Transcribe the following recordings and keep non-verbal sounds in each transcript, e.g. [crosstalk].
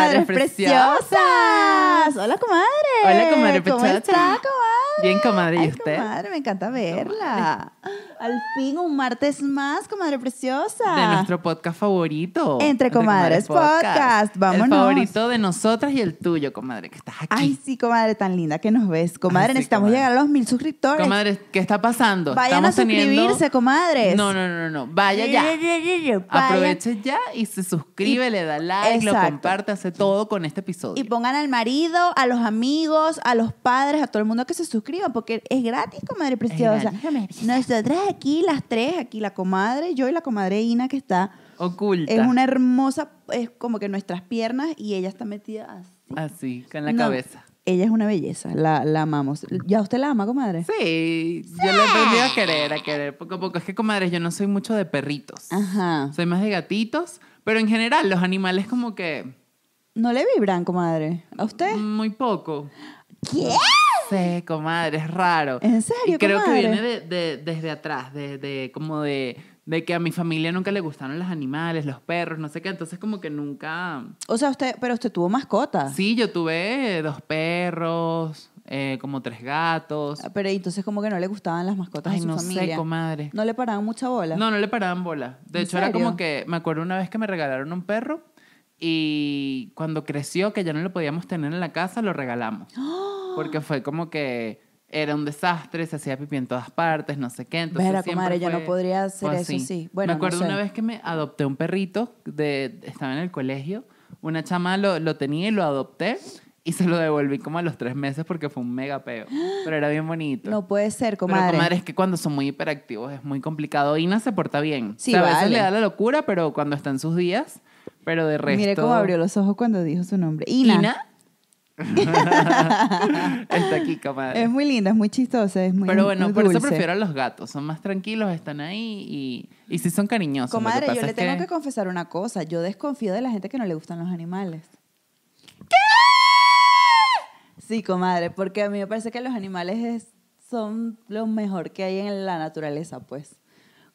Comadres preciosas. Hola, comadre. Hola, comadre ¿Cómo pechocha. está, comadre? Bien, comadre, ¿y Ay, usted? Comadre, me encanta verla. Al fin, un martes más, comadre preciosa. De nuestro podcast favorito. Entre Comadres Podcast. Vámonos. El favorito de nosotras y el tuyo, comadre, que estás aquí. Ay, sí, comadre, tan linda que nos ves. Comadre, Ay, sí, necesitamos comadre. llegar a los mil suscriptores. Comadre, ¿qué está pasando? Vayan a Estamos teniendo- suscribirse, comadres. No, no, no, no. Vaya ya. Aproveche ya y se suscribe, Y- le da like, lo comparte, hace todo con este episodio. Y pongan al marido, a los amigos, a los padres, a todo el mundo que se suscriban, porque es gratis, comadre preciosa. gratis, comadre preciosa. Nosotras aquí, las tres, aquí la comadre, yo y la comadre Ina, que está, Oculta. es una hermosa, es como que nuestras piernas y ella está metida así. Así, con la No, cabeza. Ella es una belleza, la, la amamos. ¿Ya usted la ama, comadre? Sí, yo le he aprendido a querer, a querer poco a poco. Es que, comadre, yo no soy mucho de perritos. Ajá. Soy más de gatitos, pero en general los animales como que ¿No le vibran, comadre? ¿A usted? muy poco. ¿Qué? Sí, comadre, es raro. ¿En serio, Y creo comadre? que viene de, de- desde atrás, de, de- como de, de que a mi familia nunca le gustaron los animales, los perros, no sé qué. Entonces como que nunca... O sea, usted, pero usted tuvo mascota. Sí, yo tuve dos perros, eh, como tres gatos. Pero entonces como que no le gustaban las mascotas Ay, de su no familia. sé, comadre. No le paraban mucha bola. No, no le paraban bola. De ¿En hecho, era como que, me acuerdo una vez que me regalaron un perro y cuando creció, que ya no lo podíamos tener en la casa, lo regalamos. Porque fue como que era un desastre, se hacía pipí en todas partes, no sé qué. Entonces Vera, comadre, yo no fue- podría hacer fue eso, sí. Bueno, me acuerdo no sé. una vez que me adopté un perrito, de, estaba en el colegio, una chama lo, lo tenía y lo adopté y se lo devolví como a los tres meses porque fue un mega peo. Pero era bien bonito. No puede ser, Pero, comadre. comadre, es que cuando son muy hiperactivos es muy complicado. Ina se porta bien. Sí, O sea, a veces vale. le da la locura, pero cuando está en sus días, pero de resto... Mire cómo abrió los ojos cuando dijo su nombre. Ina. Ina. [laughs] está aquí, comadre. Es muy linda, es muy chistosa, es muy pero bueno, muy por eso prefiero a los gatos. Son más tranquilos, están ahí y, y sí son cariñosos. Comadre, yo le tengo que... confesar una cosa. Yo desconfío de la gente que no le gustan los animales. ¿Qué? Sí, comadre, porque a mí me parece que los animales es- son lo mejor que hay en la naturaleza, pues.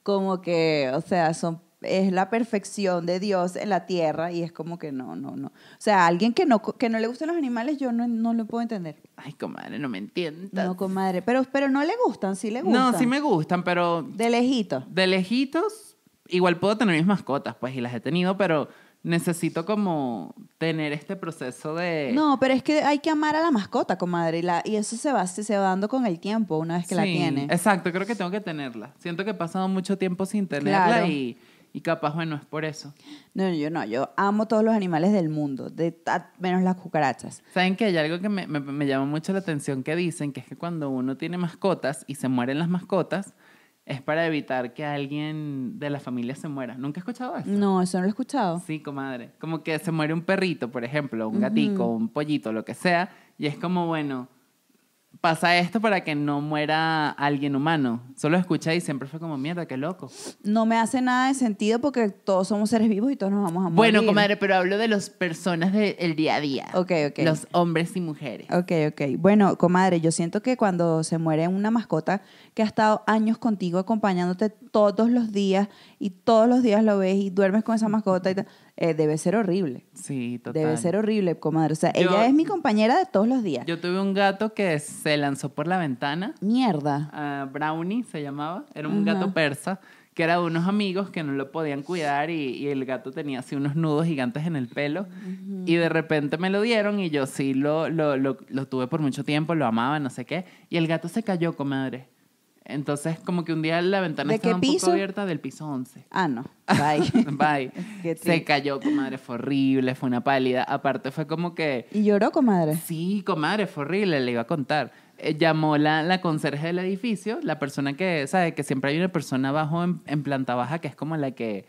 Como que, o sea, son es la perfección de Dios en la tierra y es como que no, no, no. O sea, alguien que no, que no le gustan los animales, yo no, no lo puedo entender. Ay, comadre, no me entiendas. No, comadre. Pero, pero no le gustan, sí le gustan. No, sí me gustan, pero De lejito. de lejitos, igual puedo tener mis mascotas, pues, y las he tenido, pero necesito como tener este proceso de... No, pero es que hay que amar a la mascota, comadre, y, la, y eso se va, se, va dando con el tiempo una vez que la tiene. Exacto, creo que tengo que tenerla. Siento que he pasado mucho tiempo sin tenerla Claro. y, y capaz, bueno, es por eso. No, yo no, yo amo todos los animales del mundo, de, a- menos las cucarachas. ¿Saben que hay algo que me, me, me llama mucho la atención que dicen? Que es que cuando uno tiene mascotas y se mueren las mascotas, es para evitar que alguien de la familia se muera. ¿Nunca he escuchado eso? No, eso no lo he escuchado. Sí, comadre. Como que se muere un perrito, por ejemplo, un gatico, un pollito, lo que sea, y es como, bueno, pasa esto para que no muera alguien humano. Solo escuché y siempre fue como, mierda, qué loco. No me hace nada de sentido porque todos somos seres vivos y todos nos vamos a morir. Bueno, comadre, pero hablo de las personas del día a día. Ok, ok. Los hombres y mujeres. Ok, ok. Bueno, comadre, yo siento que cuando se muere una mascota que ha estado años contigo acompañándote todos los días y todos los días lo ves y duermes con esa mascota y tal, eh, debe ser horrible. Sí, total. Debe ser horrible, comadre. O sea, Yo- ella es mi compañera de todos los días. Yo tuve un gato que se lanzó por la ventana. Mierda. ah, Brownie se llamaba. Era un Ajá. gato persa que era de unos amigos que no lo podían cuidar y, y el gato tenía así unos nudos gigantes en el pelo. Y de repente me lo dieron y yo sí lo, lo, lo, lo tuve por mucho tiempo, lo amaba, no sé qué. Y el gato se cayó, comadre. Entonces, como que un día la ventana ¿De estaba un piso? poco abierta del piso 11. Ah, no. [laughs] Bye. Bye. [laughs] Qué Se cayó, comadre, fue horrible, fue una pálida. Aparte fue como que, ¿Y lloró, comadre? sí, comadre, fue horrible, le iba a contar. Eh, llamó la, la conserje del edificio, la persona que, sabe, que siempre hay una persona abajo en, en planta baja que es como la que,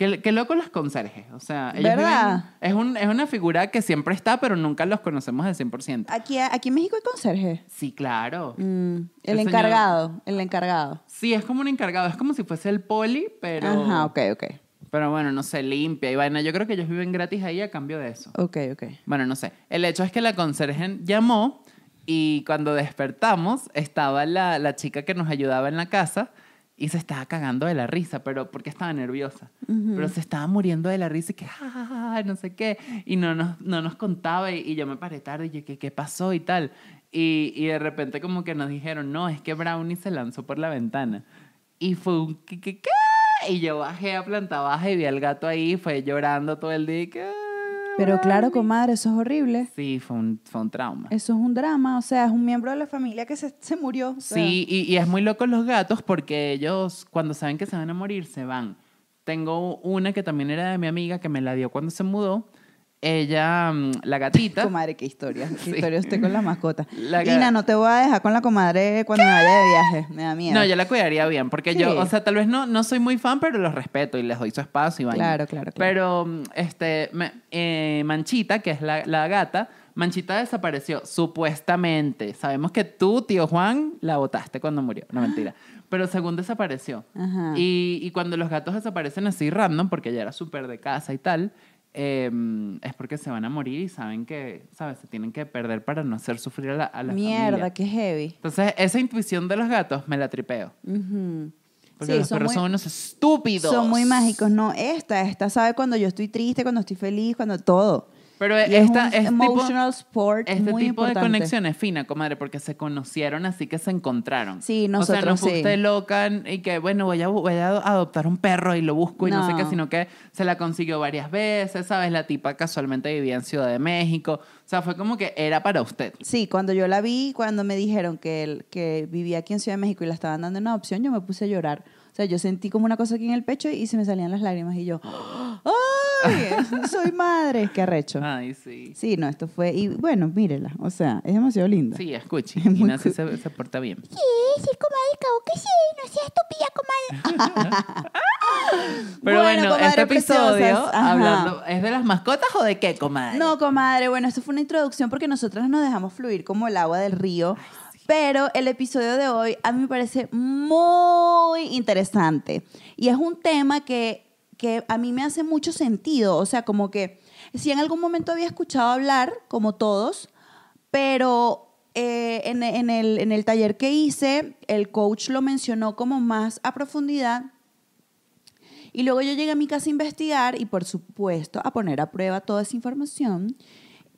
que, que loco los conserjes. O sea, ellos ¿Verdad? viven- es, un, es una figura que siempre está, pero nunca los conocemos al 100%. Aquí, aquí en México hay conserje. Sí, claro. Mm, el El señor- encargado, el encargado. Sí, es como un encargado, es como si fuese el poli, pero... Ajá, ok, ok. Pero bueno, no sé, limpia y vaina. Yo creo que ellos viven gratis ahí a cambio de eso. Ok, ok. Bueno, no sé. El hecho es que la conserje llamó y cuando despertamos estaba la, la chica que nos ayudaba en la casa y se estaba cagando de la risa, pero porque estaba nerviosa. Pero se estaba muriendo de la risa y que, "Ja, ja, ja", no sé qué. Y no nos, no nos contaba y, y yo me paré tarde y yo, ¿qué, qué pasó y tal? Y, y de repente como que nos dijeron, no, es que Brownie se lanzó por la ventana. Y fue un, ¿qué, qué, qué? Y yo bajé a planta baja y vi al gato ahí, fue llorando todo el día. y que, "Ah, Pero claro, Brownie". comadre, eso es horrible. Sí, fue un, fue un trauma. Eso es un drama, o sea, es un miembro de la familia que se, se murió. o sea. Sí, y, y es muy loco los gatos porque ellos cuando saben que se van a morir se van. Tengo una que también era de mi amiga que me la dio cuando se mudó. Ella, mm, la gatita, Comadre, qué historia. Qué [laughs] Sí. historia usted con la mascota. La Ina, no te voy a dejar con la comadre cuando me vaya de viaje. Me da miedo. no, yo la cuidaría bien porque Sí. yo, o sea, tal vez no, no soy muy fan, pero los respeto y les doy su espacio y vaina. Claro, claro, claro. Pero, mm, este, eh, Manchita, que es la, la gata, Manchita desapareció, supuestamente. Sabemos que tú, tío Juan, la botaste cuando murió. No, mentira. Pero según desapareció. Ajá. Y, y cuando los gatos desaparecen así random, porque ella era súper de casa y tal, eh, es porque se van a morir y saben que, ¿sabes? Se tienen que perder para no hacer sufrir a la, a la Mierda, familia. qué heavy. Entonces, esa intuición de los gatos me la tripeo. Porque Sí, los son perros muy- son unos estúpidos. Son muy mágicos. No, esta, esta sabe cuando yo estoy triste, cuando estoy feliz, cuando todo. Pero Y esta, es un este tipo, emotional sport este muy tipo de conexión es fina, comadre, porque se conocieron así que se encontraron. Sí, O sea, no nosotros fue sí. usted loca y que, bueno, voy a, voy a adoptar un perro y lo busco y no. sé qué, sino que se la consiguió varias veces, ¿sabes? La tipa casualmente vivía en Ciudad de México. O sea, fue como que era para usted. Sí, cuando yo la vi, cuando me dijeron que, que vivía aquí en Ciudad de México y la estaban dando una opción, yo me puse a llorar. O sea, yo sentí como una cosa aquí en el pecho y se me salían las lágrimas y yo, ¡ay! [gasps] Soy madre. Qué arrecho. Ay, sí. Sí, no, esto fue. Y bueno, mírela. O sea, es demasiado linda. Sí, escuche. Es cool. se, se porta bien. Sí, sí, comadre, claro que sí. No seas estúpida, comadre. [laughs] Pero Bueno, bueno, comadre este episodio, hablando, ¿es de las mascotas o de qué, comadre? No, comadre, bueno, esto fue una introducción porque nosotras nos dejamos fluir como el agua del río. Pero el episodio de hoy a mí me parece muy interesante. Y es un tema que, que a mí me hace mucho sentido. O sea, como que si en algún momento había escuchado hablar, como todos, pero eh, en, en el, en el taller que hice, el coach lo mencionó como más a profundidad. Y luego yo llegué a mi casa a investigar y por supuesto a poner a prueba toda esa información.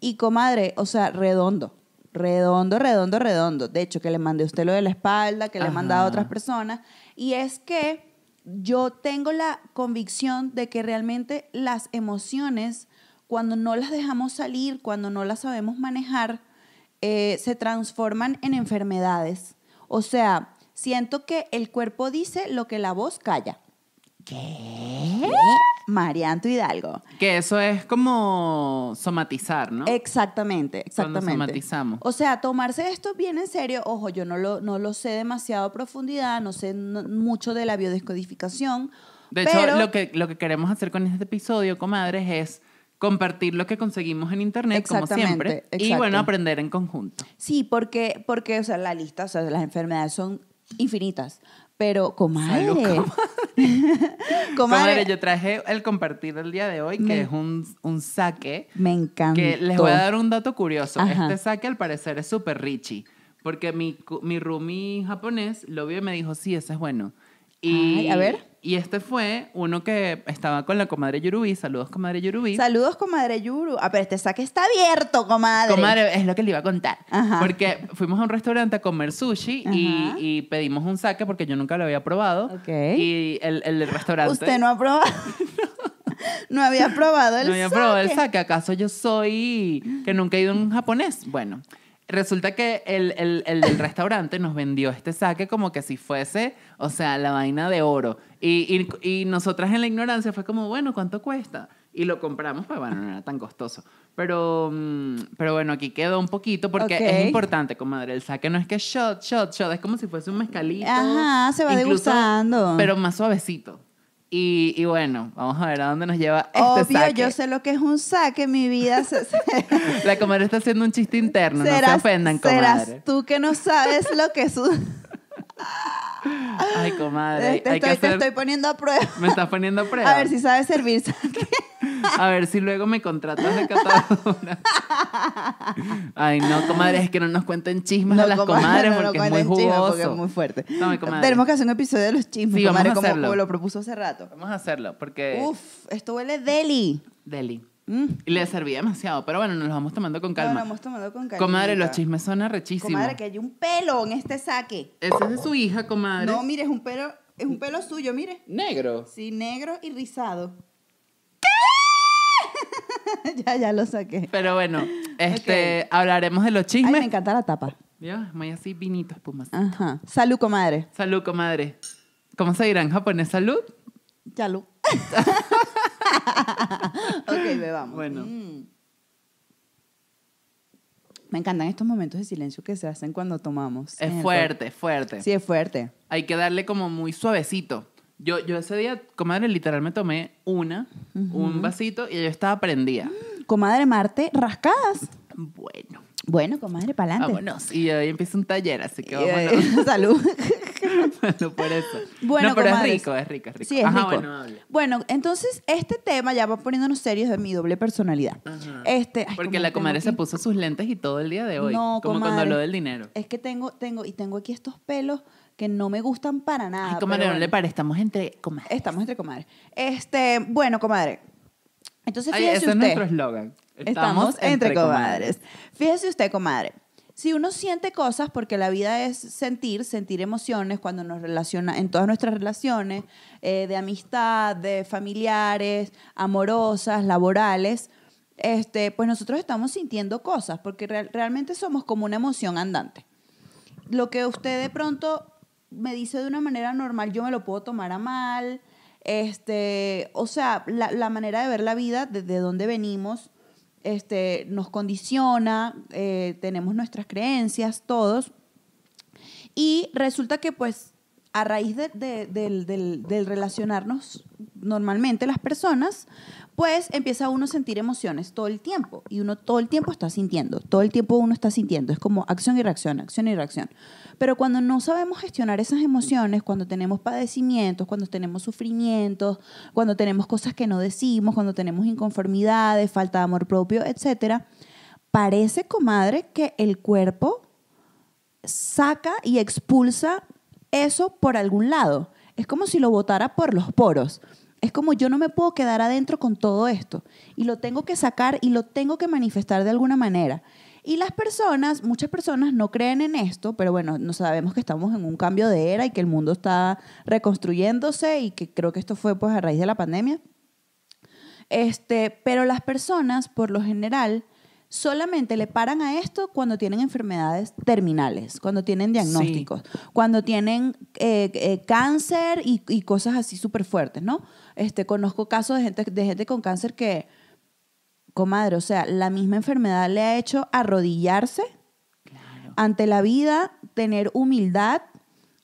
Y comadre, o sea, redondo, redondo, redondo, redondo. De hecho, que le mandé a usted lo de la espalda, que le he mandado a otras personas. Y es que yo tengo la convicción de que realmente las emociones, cuando no las dejamos salir, cuando no las sabemos manejar, eh, se transforman en enfermedades. O sea, siento que el cuerpo dice lo que la voz calla. ¿Qué? Marianto Hidalgo. Que eso es como somatizar, ¿no? Exactamente, Cuando exactamente. somatizamos. O sea, tomarse esto bien en serio, ojo, yo no lo, no lo sé demasiado a profundidad, no sé mucho de la biodescodificación. De hecho, pero, lo que, lo que queremos hacer con este episodio, comadres, es compartir lo que conseguimos en internet, como siempre. Y exacto. bueno, aprender en conjunto. Sí, porque, porque, o sea, la lista, o sea, las enfermedades son infinitas. Pero, comadre. Salud, comadre, [laughs] Comadre, yo traje el compartir del día de hoy, que Me- es un, un saque. me encanta. Que les voy a dar un dato curioso. Ajá. Este saque al parecer es súper richy. Porque mi, mi roomie japonés lo vio y me dijo, sí, ese es bueno. Y, Ay, a ver. Y este fue uno que estaba con la comadre Yurubi. Saludos, comadre Yurubi. Saludos, comadre Yuru. Ah, pero este saque está abierto, comadre. Comadre, es lo que le iba a contar. Ajá. Porque fuimos a un restaurante a comer sushi y, pedimos un saque porque yo nunca lo había probado. Ok. Y el, el restaurante. Usted no ha probado. [laughs] no había probado el no había probado el saque. saque. ¿Acaso yo soy que nunca he ido a un japonés? Bueno, resulta que el, el, el del restaurante nos vendió este saque como que si fuese, o sea, la vaina de oro. Y, y, y nosotras en la ignorancia fue como, bueno, ¿cuánto cuesta? Y lo compramos, pues bueno, no era tan costoso. Pero, mm, pero bueno, aquí quedó un poquito porque Ok. es importante, comadre. El saque no es que shot, shot, shot. Es como si fuese un mezcalito. Ajá, se va incluso, degustando. Pero más suavecito. Y, y bueno, vamos a ver a dónde nos lleva este Obvio, saque. yo sé lo que es un saque, mi vida. se- se- [laughs] La comadre está haciendo un chiste interno, no se serás, ofendan, serás comadre. tú que no sabes lo que es un... [laughs] Ay, comadre, te, hay que estoy, te estoy poniendo a prueba. Me estás poniendo a prueba. A ver si sabes servir. A ver si luego me contratas de catadora. Ay, no, comadre, es que no nos cuenten chismes a las comadre, comadres no, no porque es muy jugoso. porque es muy fuerte. Tenemos que hacer un episodio de los chismes, Sí, vamos comadre, a como, hacerlo. como lo propuso hace rato. Vamos a hacerlo porque Uf, esto huele deli. deli. Mm. Y le serví demasiado, pero bueno, nos lo vamos tomando con calma. Bueno, hemos tomado con calma. comadre, los chismes son arrechísimos. Comadre, que hay un pelo en este saque. Ese es de su hija, comadre. No, mire, es un pelo, es un pelo suyo, mire. Negro. Sí, negro y rizado. [laughs] ya, ya lo saqué. Pero bueno, este, hablaremos de los Ay, chismes. me encanta la tapa. Dios, muy así, vinito, espumas. Ajá. Salud, comadre. Salud, comadre. ¿Cómo se dirá en japonés salud? Salud. [laughs] [laughs] ok, bebamos. Bueno. Mm. Me encantan estos momentos de silencio que se hacen cuando tomamos. Es fuerte, es fuerte. Sí, es fuerte. Hay que darle como muy suavecito. Yo, yo ese día, comadre, literal me tomé una, un vasito y yo estaba prendida. Comadre Marte, rascadas. Bueno, Bueno, comadre, para adelante. vámonos. Y hoy empieza un taller, así que vámonos. [laughs] Salud. [laughs] bueno, por eso. Bueno, no, pero comadres. es rico, es rico, es rico. Sí, es Ajá, rico. bueno. Bueno, entonces este tema ya va poniéndonos serios de mi doble personalidad. Ajá. Este, ay, Porque ¿cómo la comadre se puso sus lentes y todo el día de hoy. No, como cuando habló del dinero. Es que tengo, tengo, y tengo aquí estos pelos que no me gustan para nada. Ay, comadre, pero no le pare, estamos entre comadres. Estamos entre comadres. Este, bueno, comadre. Entonces, Ay, fíjese ese es nuestro eslogan. Estamos, entre, comadres. Fíjese usted, comadre. Si uno siente cosas, porque la vida es sentir, sentir emociones cuando nos relaciona, en todas nuestras relaciones, eh, de amistad, de familiares, amorosas, laborales, este, pues nosotros estamos sintiendo cosas, porque real- realmente somos como una emoción andante. Lo que usted de pronto me dice de una manera normal, yo me lo puedo tomar a mal. Este, o sea, la, la manera de ver la vida, desde dónde venimos, este, nos condiciona, eh, tenemos nuestras creencias, todos. Y resulta que, pues, a raíz de- de- del, del- del relacionarnos normalmente las personas, pues empieza uno a sentir emociones todo el tiempo. Y uno todo el tiempo está sintiendo, todo el tiempo uno está sintiendo. Es como acción y reacción, acción y reacción. Pero cuando no sabemos gestionar esas emociones, cuando tenemos padecimientos, cuando tenemos sufrimientos, cuando tenemos cosas que no decimos, cuando tenemos inconformidades, falta de amor propio, etcétera, parece, comadre, que el cuerpo saca y expulsa eso por algún lado. Es como si lo botara por los poros. Es como yo no me puedo quedar adentro con todo esto y lo tengo que sacar y lo tengo que manifestar de alguna manera. Y las personas, muchas personas no creen en esto, pero bueno, no sabemos que estamos en un cambio de era y que el mundo está reconstruyéndose y que creo que esto fue pues a raíz de la pandemia. Este, pero las personas, por lo general, solamente le paran a esto cuando tienen enfermedades terminales, cuando tienen diagnósticos, cuando tienen eh, eh, cáncer y, y cosas así súper fuertes, ¿no? Este, conozco casos de gente, de gente con cáncer que, comadre, o sea, la misma enfermedad le ha hecho arrodillarse ante la vida, tener humildad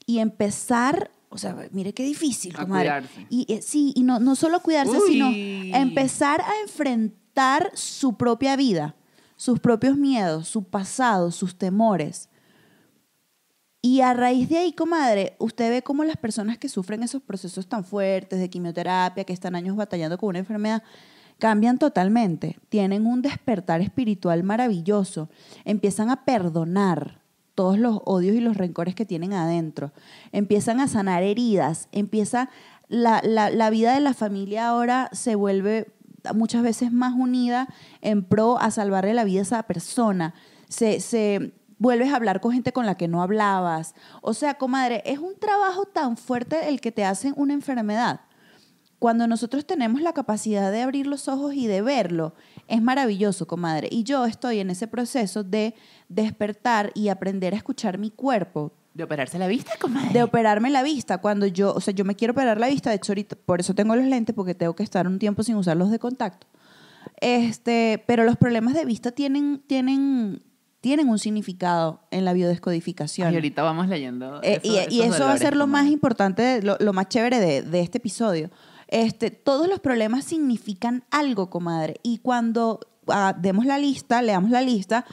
y empezar, o sea, mire qué difícil, A comadre. Y eh, sí, y no, no solo cuidarse, Uy. sino empezar a enfrentar su propia vida, sus propios miedos, su pasado, sus temores. Y a raíz de ahí, comadre, usted ve cómo las personas que sufren esos procesos tan fuertes de quimioterapia, que están años batallando con una enfermedad, cambian totalmente. Tienen un despertar espiritual maravilloso. Empiezan a perdonar todos los odios y los rencores que tienen adentro. Empiezan a sanar heridas. Empieza la, la- la vida de la familia ahora se vuelve muchas veces más unida en pro a salvarle la vida a esa persona. Se, se vuelves a hablar con gente con la que no hablabas. O sea, comadre, es un trabajo tan fuerte el que te hacen una enfermedad. Cuando nosotros tenemos la capacidad de abrir los ojos y de verlo, es maravilloso, comadre. Y yo estoy en ese proceso de despertar y aprender a escuchar mi cuerpo, De operarse la vista, comadre. de operarme la vista. Cuando yo, o sea, yo me quiero operar la vista, de hecho ahorita, por eso tengo los lentes, porque tengo que estar un tiempo sin usarlos de contacto. Este, pero los problemas de vista tienen, tienen, tienen un significado en la biodescodificación. Y ahorita vamos leyendo. Eh, y, esos- y eso va a ser lo más comadre. importante, lo, lo más chévere de, de este episodio. Este, todos los problemas significan algo, comadre. Y cuando ah, demos la lista, leamos la lista,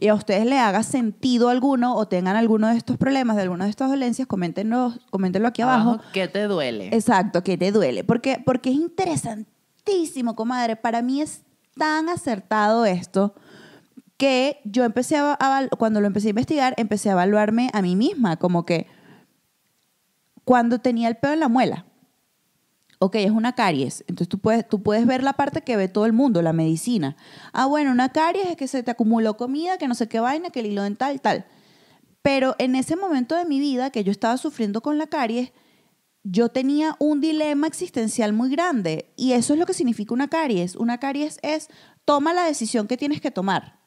y a ustedes le haga sentido alguno o tengan alguno de estos problemas, de alguna de estas dolencias, coméntenlo, coméntenlo aquí abajo. ¿Qué te duele? Exacto, que te duele. Porque, porque es interesantísimo comadre. Para mí es tan acertado esto que yo empecé a, a- cuando lo empecé a investigar, empecé a evaluarme a mí misma, como que cuando tenía el pelo en la muela, ok, es una caries, entonces tú puedes, tú puedes ver la parte que ve todo el mundo, la medicina. Ah, bueno, una caries es que se te acumuló comida, que no sé qué vaina, que el hilo dental, tal. Pero en ese momento de mi vida que yo estaba sufriendo con la caries, yo tenía un dilema existencial muy grande y eso es lo que significa una caries. Una caries es toma la decisión que tienes que tomar.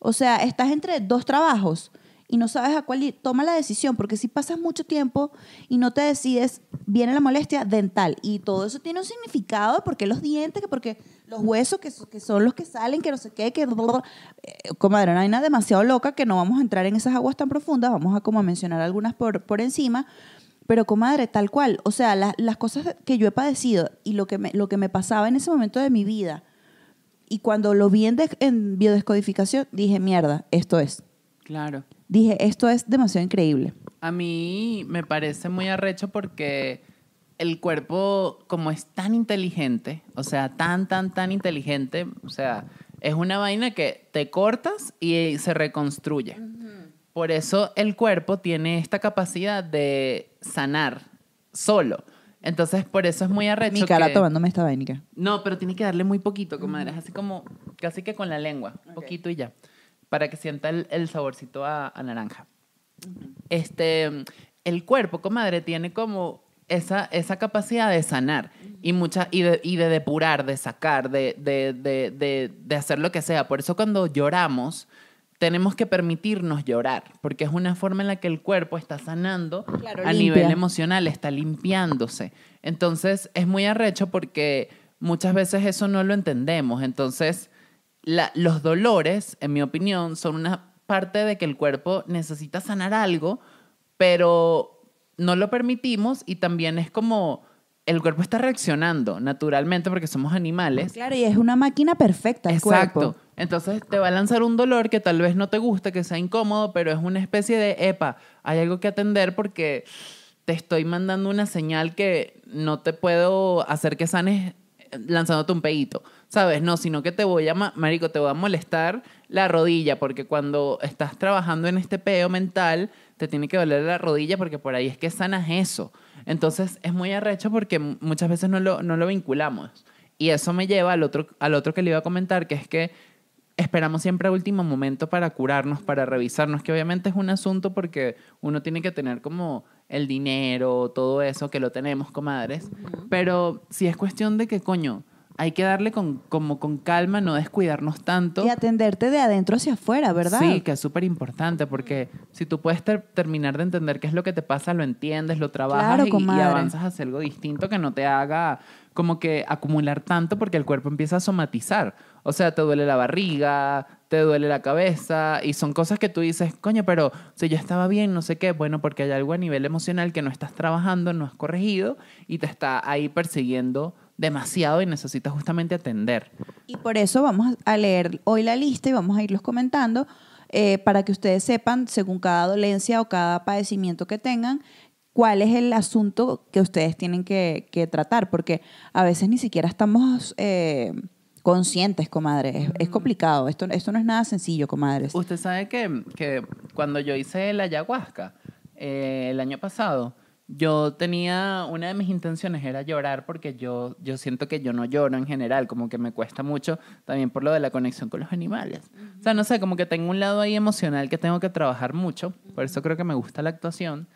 O sea, estás entre dos trabajos y no sabes a cuál ir. Toma la decisión, porque si pasas mucho tiempo y no te decides, viene la molestia dental. Y todo eso tiene un significado de por qué los dientes, que porque los huesos, que, so- que son los que salen, que no sé qué, que... Eh, comadre, no hay nada demasiado loca que no vamos a entrar en esas aguas tan profundas. Vamos a como mencionar algunas por, por encima. Pero, comadre, tal cual. O sea, la- las cosas que yo he padecido y lo que, me, lo que me pasaba en ese momento de mi vida, y cuando lo vi en, en biodescodificación, dije, mierda, esto es. Claro. Dije, esto es demasiado increíble. A mí me parece muy arrecho porque el cuerpo, como es tan inteligente, o sea, tan, tan, tan inteligente, o sea, es una vaina que te cortas y se reconstruye. Por eso el cuerpo tiene esta capacidad de sanar solo. Entonces, por eso es muy arrecho Mi cara que- tomándome esta vainica. no, pero tiene que darle muy poquito, comadre. Es así como, casi que con la lengua. Poquito y ya. Para que sienta el, el saborcito a, a naranja. Este, el cuerpo, comadre, tiene como esa, esa capacidad de sanar y, mucha, y, de, y de depurar, de sacar, de, de, de, de, de hacer lo que sea. Por eso cuando lloramos, tenemos que permitirnos llorar, porque es una forma en la que el cuerpo está sanando Claro, a limpia. nivel emocional, está limpiándose. Entonces es muy arrecho porque muchas veces eso no lo entendemos. Entonces la- los dolores, en mi opinión, son una parte de que el cuerpo necesita sanar algo, pero no lo permitimos y también es como el cuerpo está reaccionando naturalmente porque somos animales. Claro, y es una máquina perfecta el Exacto. cuerpo. Entonces te va a lanzar un dolor que tal vez no te guste, que sea incómodo, pero es una especie de, epa, hay algo que atender porque te estoy mandando una señal que no te puedo hacer que sanes eh, lanzándote un pedito, ¿sabes? No, sino que te voy a, ma- marico, te voy a molestar la rodilla, porque cuando estás trabajando en este peo mental, te tiene que doler la rodilla porque por ahí es que sanas eso. Entonces es muy arrecho porque muchas veces no lo, no lo vinculamos. Y eso me lleva al otro, al otro que le iba a comentar, que es que esperamos siempre a último momento para curarnos, para revisarnos, que obviamente es un asunto porque uno tiene que tener como el dinero, todo eso, que lo tenemos, comadres. Pero si es cuestión de que, coño, hay que darle con, como con calma, no descuidarnos tanto. Y atenderte de adentro hacia afuera, ¿verdad? Sí, que es súper importante porque si tú puedes ter- terminar de entender qué es lo que te pasa, lo entiendes, lo trabajas Claro, y- y, avanzas hacia algo distinto que no te haga como que acumular tanto porque el cuerpo empieza a somatizar. O sea, te duele la barriga, te duele la cabeza y son cosas que tú dices, coño, pero si yo estaba bien, no sé qué, bueno, porque hay algo a nivel emocional que no estás trabajando, no has corregido y te está ahí persiguiendo demasiado y necesitas justamente atender. Y por eso vamos a leer hoy la lista y vamos a irlos comentando eh, para que ustedes sepan, según cada dolencia o cada padecimiento que tengan, cuál es el asunto que ustedes tienen que, que tratar, porque a veces ni siquiera estamos eh, conscientes, comadre. Es, es complicado. Esto, esto no es nada sencillo, comadres. Usted sabe que, que cuando yo hice la ayahuasca eh, el año pasado, yo tenía, una de mis intenciones era llorar porque yo, yo siento que yo no lloro en general, como que me cuesta mucho también por lo de la conexión con los animales. O sea, no sé, como que tengo un lado ahí emocional que tengo que trabajar mucho, por eso creo que me gusta la actuación.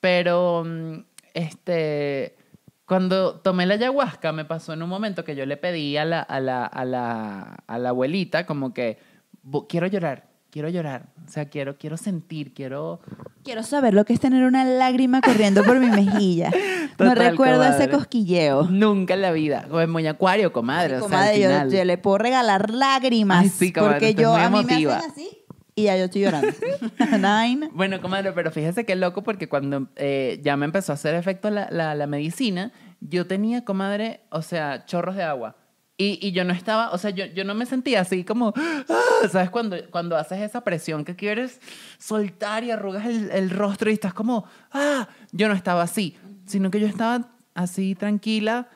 Pero, mm, este, cuando tomé la ayahuasca, me pasó en un momento que yo le pedí a la, a la, a la, a la abuelita como que, "Bu- quiero llorar, quiero llorar. O sea, quiero, quiero sentir, quiero... Quiero saber lo que es tener una lágrima corriendo por mi mejilla. [laughs] no Total, recuerdo ese comadre. cosquilleo. Nunca en la vida. O en muy acuario, comadre. o sea, al Comadre, yo, final. yo le puedo regalar lágrimas. Ay, sí, comadre, porque yo a mí me hacen así y ya yo estoy llorando. [laughs] [laughs] Nine. Bueno, comadre, pero fíjese qué loco porque cuando eh, ya me empezó a hacer efecto la, la, la medicina, yo tenía, comadre, o sea, chorros de agua. Y, y yo no estaba, o sea, yo, yo no me sentía así como, ah, ¿sabes? Cuando, cuando haces esa presión que quieres soltar y arrugas el, el rostro y estás como, ah, yo no estaba así, sino que yo estaba así tranquila,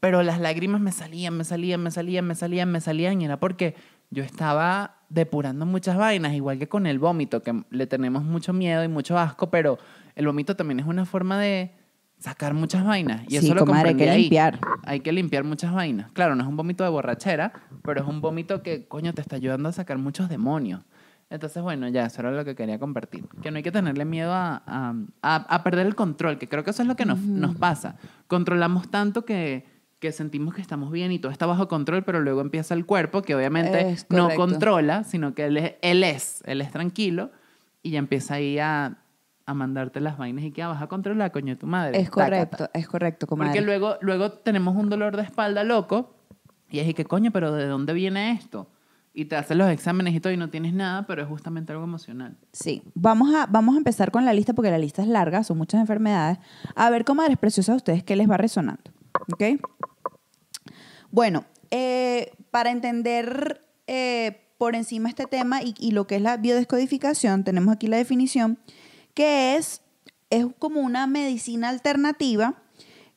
pero las lágrimas me salían, me salían, me salían, me salían, me salían, y era porque yo estaba depurando muchas vainas, igual que con el vómito, que le tenemos mucho miedo y mucho asco, pero el vómito también es una forma de sacar muchas vainas. Y Sí, eso lo comadre, hay que ahí. limpiar. Hay que limpiar muchas vainas. Claro, no es un vómito de borrachera, pero es un vómito que, coño, te está ayudando a sacar muchos demonios. Entonces, bueno, ya, eso era lo que quería compartir. Que no hay que tenerle miedo a, a- a- a perder el control, que creo que eso es lo que nos, nos pasa. Controlamos tanto que, que sentimos que estamos bien y todo está bajo control, pero luego empieza el cuerpo, que obviamente no controla, sino que él es, él es, él es tranquilo y ya empieza ahí a, a mandarte las vainas y que ah, vas a controlar, coño, de tu madre. Es correcto, es correcto, comadre. Porque luego, luego tenemos un dolor de espalda loco y es y que, coño, pero ¿de dónde viene esto? Y te hacen los exámenes y todo y no tienes nada, pero es justamente algo emocional. Sí, vamos a, vamos a empezar con la lista porque la lista es larga, son muchas enfermedades. A ver, comadres preciosas, a ustedes qué les va resonando. ¿Ok? Bueno, eh, para entender eh, por encima este tema y, y lo que es la biodescodificación, tenemos aquí la definición, que es, es como una medicina alternativa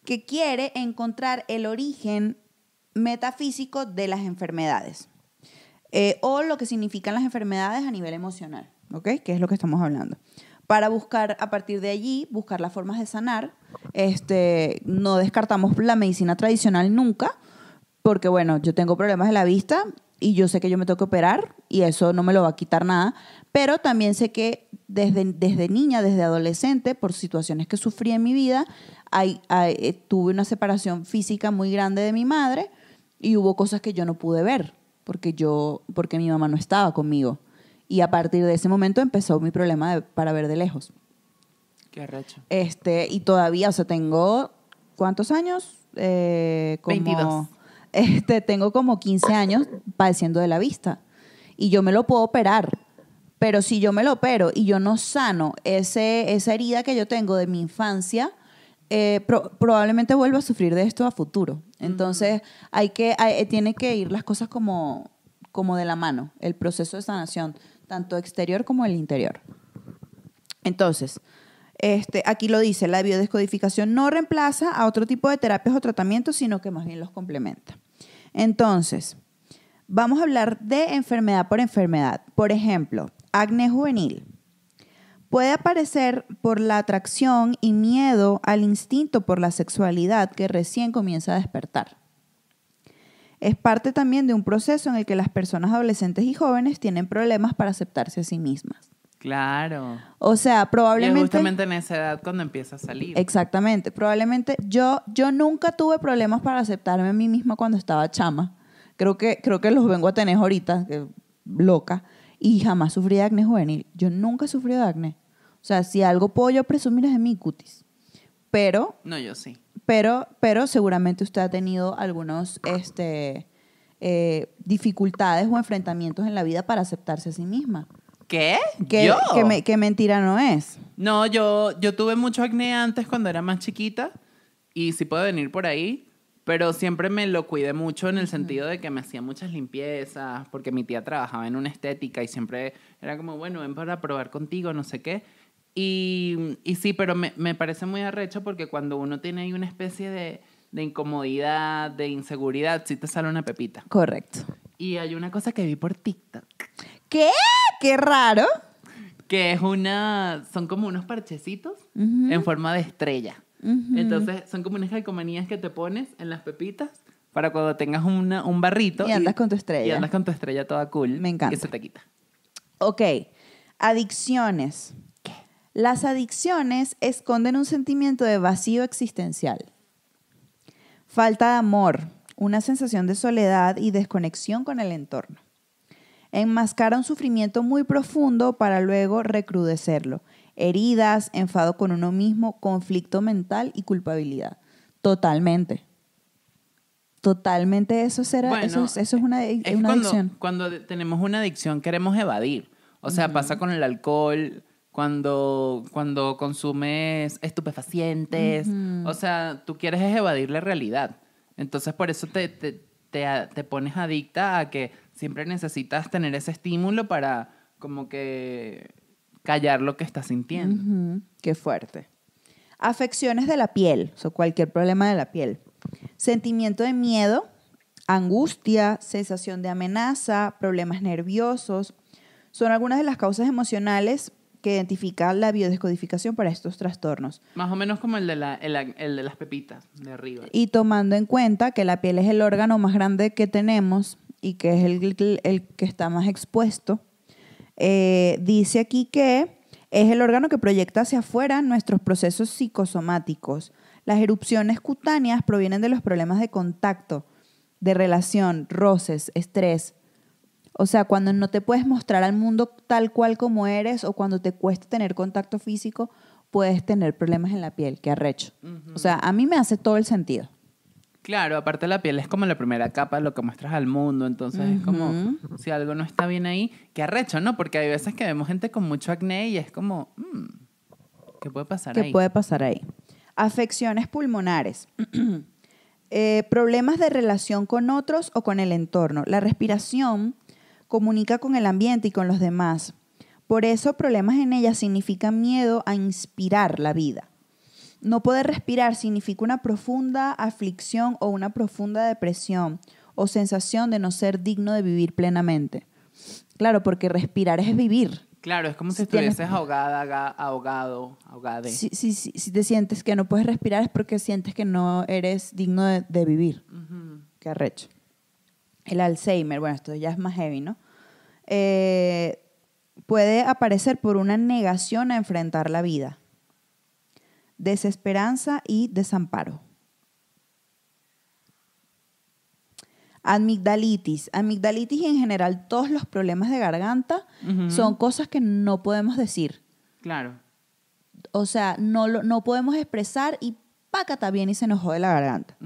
que quiere encontrar el origen metafísico de las enfermedades. Eh, o lo que significan las enfermedades a nivel emocional, ¿ok? Que es lo que estamos hablando. Para buscar, a partir de allí, buscar las formas de sanar. Este, no descartamos la medicina tradicional nunca, porque bueno, yo tengo problemas de la vista y yo sé que yo me tengo que operar y eso no me lo va a quitar nada, pero también sé que desde, desde niña, desde adolescente, por situaciones que sufrí en mi vida, hay- hay- eh, tuve una separación física muy grande de mi madre y hubo cosas que yo no pude ver porque yo porque mi mamá no estaba conmigo y a partir de ese momento empezó mi problema de- para ver de lejos Qué arrecho. este y todavía o sea tengo cuántos años Eh, como 22. Este tengo como 15 años padeciendo de la vista y yo me lo puedo operar pero si yo me lo opero y yo no sano ese, esa herida que yo tengo de mi infancia, eh, pro- probablemente vuelva a sufrir de esto a futuro. Entonces, hay que, hay- eh, tiene que ir las cosas como, como de la mano, el proceso de sanación, tanto exterior como el interior. Entonces, este, aquí lo dice, la biodescodificación no reemplaza a otro tipo de terapias o tratamientos, sino que más bien los complementa. Entonces, vamos a hablar de enfermedad por enfermedad. Por ejemplo, acné juvenil. Puede aparecer por la atracción y miedo al instinto por la sexualidad que recién comienza a despertar. Es parte también de un proceso en el que las personas adolescentes y jóvenes tienen problemas para aceptarse a sí mismas. Claro. O sea, Y es probablemente... justamente en esa edad cuando empieza a salir. Exactamente. Probablemente yo, yo nunca tuve problemas para aceptarme a mí misma cuando estaba chama. Creo que, creo que los vengo a tener ahorita, que- loca. Y jamás sufrí de acné juvenil. Yo nunca he sufrido de acné. O sea, si algo puedo yo presumir es de mi cutis. Pero, No, yo sí. pero, pero seguramente usted ha tenido algunos este, eh, dificultades o enfrentamientos en la vida para aceptarse a sí misma. ¿Qué? Que, ¿Yo? que, me- que mentira no es. No, yo, yo tuve mucho acné antes cuando era más chiquita y sí puede venir por ahí, pero siempre me lo cuidé mucho en el sentido de que me hacía muchas limpiezas, porque mi tía trabajaba en una estética y siempre era como, bueno, ven para probar contigo, no sé qué. Y, y sí, pero me, me parece muy arrecho porque cuando uno tiene ahí una especie de, de incomodidad, de inseguridad, sí te sale una pepita. Correcto. Y hay una cosa que vi por TikTok, ¿Qué? Qué raro. que es una, son como unos parchecitos en forma de estrella. Entonces, son como unas calcomanías que te pones en las pepitas para cuando tengas una- un barrito. Y andas con tu estrella. Y andas con tu estrella toda cool. Me encanta. Y se te quita. Ok, adicciones. Las adicciones esconden un sentimiento de vacío existencial. Falta de amor, una sensación de soledad y desconexión con el entorno. Enmascara un sufrimiento muy profundo para luego recrudecerlo. Heridas, enfado con uno mismo, conflicto mental y culpabilidad. Totalmente. Totalmente eso será, Bueno, eso, es, eso es una, Es una cuando, adicción. cuando tenemos una adicción queremos evadir. O sea, pasa con el alcohol, cuando, cuando consumes estupefacientes. O sea, tú quieres es evadir la realidad. Entonces, por eso te, te, te, te pones adicta a que siempre necesitas tener ese estímulo para como que callar lo que estás sintiendo. Qué fuerte. Afecciones de la piel, o sea, cualquier problema de la piel. sentimiento de miedo, angustia, sensación de amenaza, problemas nerviosos. Son algunas de las causas emocionales que identifica la biodescodificación para estos trastornos. Más o menos como el de, la, el, el de las pepitas de arriba. Y tomando en cuenta que la piel es el órgano más grande que tenemos y que es el, el que está más expuesto, eh, dice aquí que es el órgano que proyecta hacia afuera nuestros procesos psicosomáticos. Las erupciones cutáneas provienen de los problemas de contacto, de relación, roces, estrés. O sea, cuando no te puedes mostrar al mundo tal cual como eres o cuando te cuesta tener contacto físico, puedes tener problemas en la piel, que arrecho. O sea, a mí me hace todo el sentido. Claro, aparte la piel es como la primera capa de lo que muestras al mundo, entonces es como si algo no está bien ahí, que arrecho, ¿no? Porque hay veces que vemos gente con mucho acné y es como, mm, ¿qué puede pasar ¿Qué ahí? puede pasar ahí? Afecciones pulmonares. [clears throat] Eh, problemas de relación con otros o con el entorno. La respiración comunica con el ambiente y con los demás. Por eso problemas en ella significan miedo a inspirar la vida. No poder respirar significa una profunda aflicción o una profunda depresión o sensación de no ser digno de vivir plenamente. Claro, porque respirar es vivir. Claro, es como si Si tienes- estuvieses ahogada, aga- ahogado, ahogade. Si, si, si, si te sientes que no puedes respirar es porque sientes que no eres digno de, de vivir. Qué arrecho. El Alzheimer, bueno, esto ya es más heavy, ¿no? Eh, puede aparecer por una negación a enfrentar la vida, desesperanza y desamparo. Amigdalitis. Amigdalitis y en general todos los problemas de garganta son cosas que no podemos decir. Claro. O sea, no, no podemos expresar y pácata bien y se nos jode la garganta.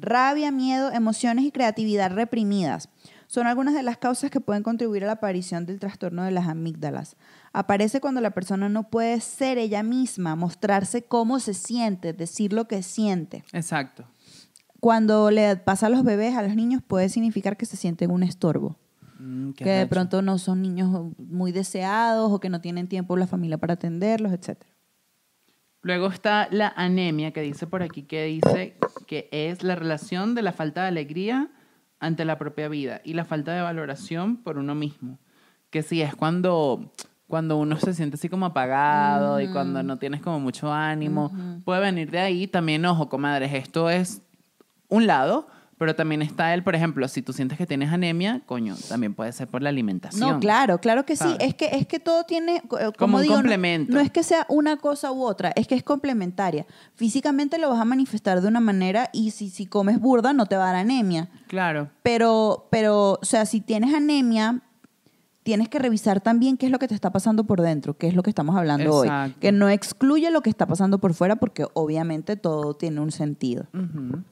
Rabia, miedo, emociones y creatividad reprimidas son algunas de las causas que pueden contribuir a la aparición del trastorno de las amígdalas. Aparece cuando la persona no puede ser ella misma, mostrarse cómo se siente, decir lo que siente. Exacto. Cuando le pasa a los bebés, a los niños, puede significar que se sienten un estorbo, Mm, que de pronto no son niños muy deseados o que no tienen tiempo la familia para atenderlos, etc. Luego está la anemia, que dice por aquí, que dice que es la relación de la falta de alegría ante la propia vida y la falta de valoración por uno mismo. Que sí, es cuando, cuando uno se siente así como apagado y cuando no tienes como mucho ánimo. Puede venir de ahí también, ojo, comadres, esto es un lado, pero también está el, por ejemplo, si tú sientes que tienes anemia, coño, también puede ser por la alimentación. No, claro, claro que sí. ¿sabes? Es que, es que todo tiene, eh, como, Como un digo, complemento. No, es que sea una cosa u otra, es que es complementaria. Físicamente lo vas a manifestar de una manera y si, si comes burda no te va a dar anemia. Claro. Pero, pero, o sea, si tienes anemia, tienes que revisar también qué es lo que te está pasando por dentro, qué es lo que estamos hablando hoy. Exacto. Que no excluye lo que está pasando por fuera porque obviamente todo tiene un sentido. Ujú.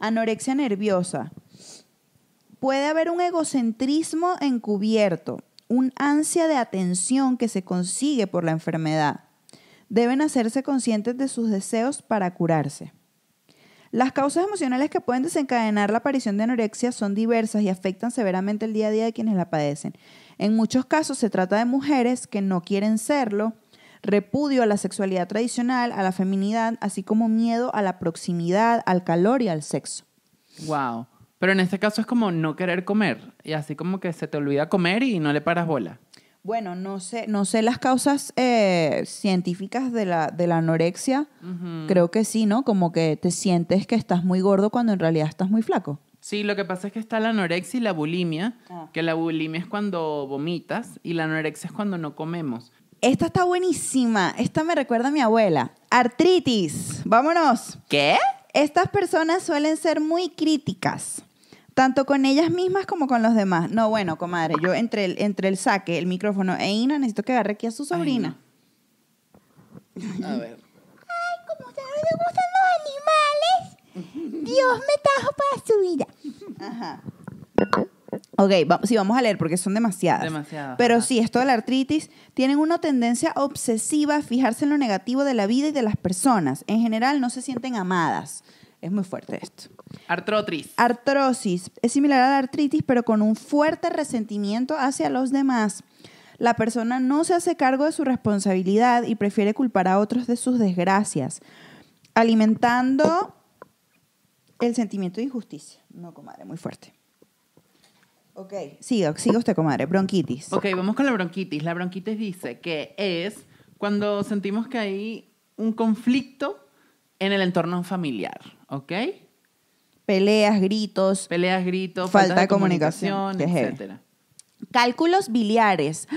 Anorexia nerviosa. Puede haber un egocentrismo encubierto, un ansia de atención que se consigue por la enfermedad. Deben hacerse conscientes de sus deseos para curarse. Las causas emocionales que pueden desencadenar la aparición de anorexia son diversas y afectan severamente el día a día de quienes la padecen. En muchos casos se trata de mujeres que no quieren serlo, repudio a la sexualidad tradicional, a la feminidad, así como miedo a la proximidad, al calor y al sexo. Wow. Pero en este caso es como no querer comer. Y así como que se te olvida comer y no le paras bola. Bueno, no sé, no sé las causas eh, científicas de la, de la anorexia. Creo que sí, ¿no? Como que te sientes que estás muy gordo cuando en realidad estás muy flaco. Sí, lo que pasa es que está la anorexia y la bulimia. Ah. Que la bulimia es cuando vomitas y la anorexia es cuando no comemos. Esta está buenísima. Esta me recuerda a mi abuela. Artritis. Vámonos. ¿Qué? Estas personas suelen ser muy críticas, tanto con ellas mismas como con los demás. No, bueno, comadre, yo entre el, entre el saque, el micrófono e Ina, necesito que agarre aquí a su sobrina. A ver. Ay, como les gustan los animales, Dios me trajo para su vida. Ok, va- sí, vamos a leer porque son demasiadas. Demasiadas, Pero ajá. sí, esto de la artritis, tienen una tendencia obsesiva a fijarse en lo negativo de la vida y de las personas. En general, no se sienten amadas. Es muy fuerte esto. Artrotis. Artrosis es similar a la artritis, pero con un fuerte resentimiento hacia los demás. La persona no se hace cargo de su responsabilidad y prefiere culpar a otros de sus desgracias, alimentando El sentimiento de injusticia. No, comadre, muy fuerte. Ok, siga, siga usted, comadre. Bronquitis. Ok, vamos con la bronquitis. La bronquitis dice que es cuando sentimos que hay un conflicto en el entorno familiar, ¿ok? Peleas, gritos, Peleas, gritos, Falta falta, de de comunicación, comunicación, etcétera. cálculos biliares.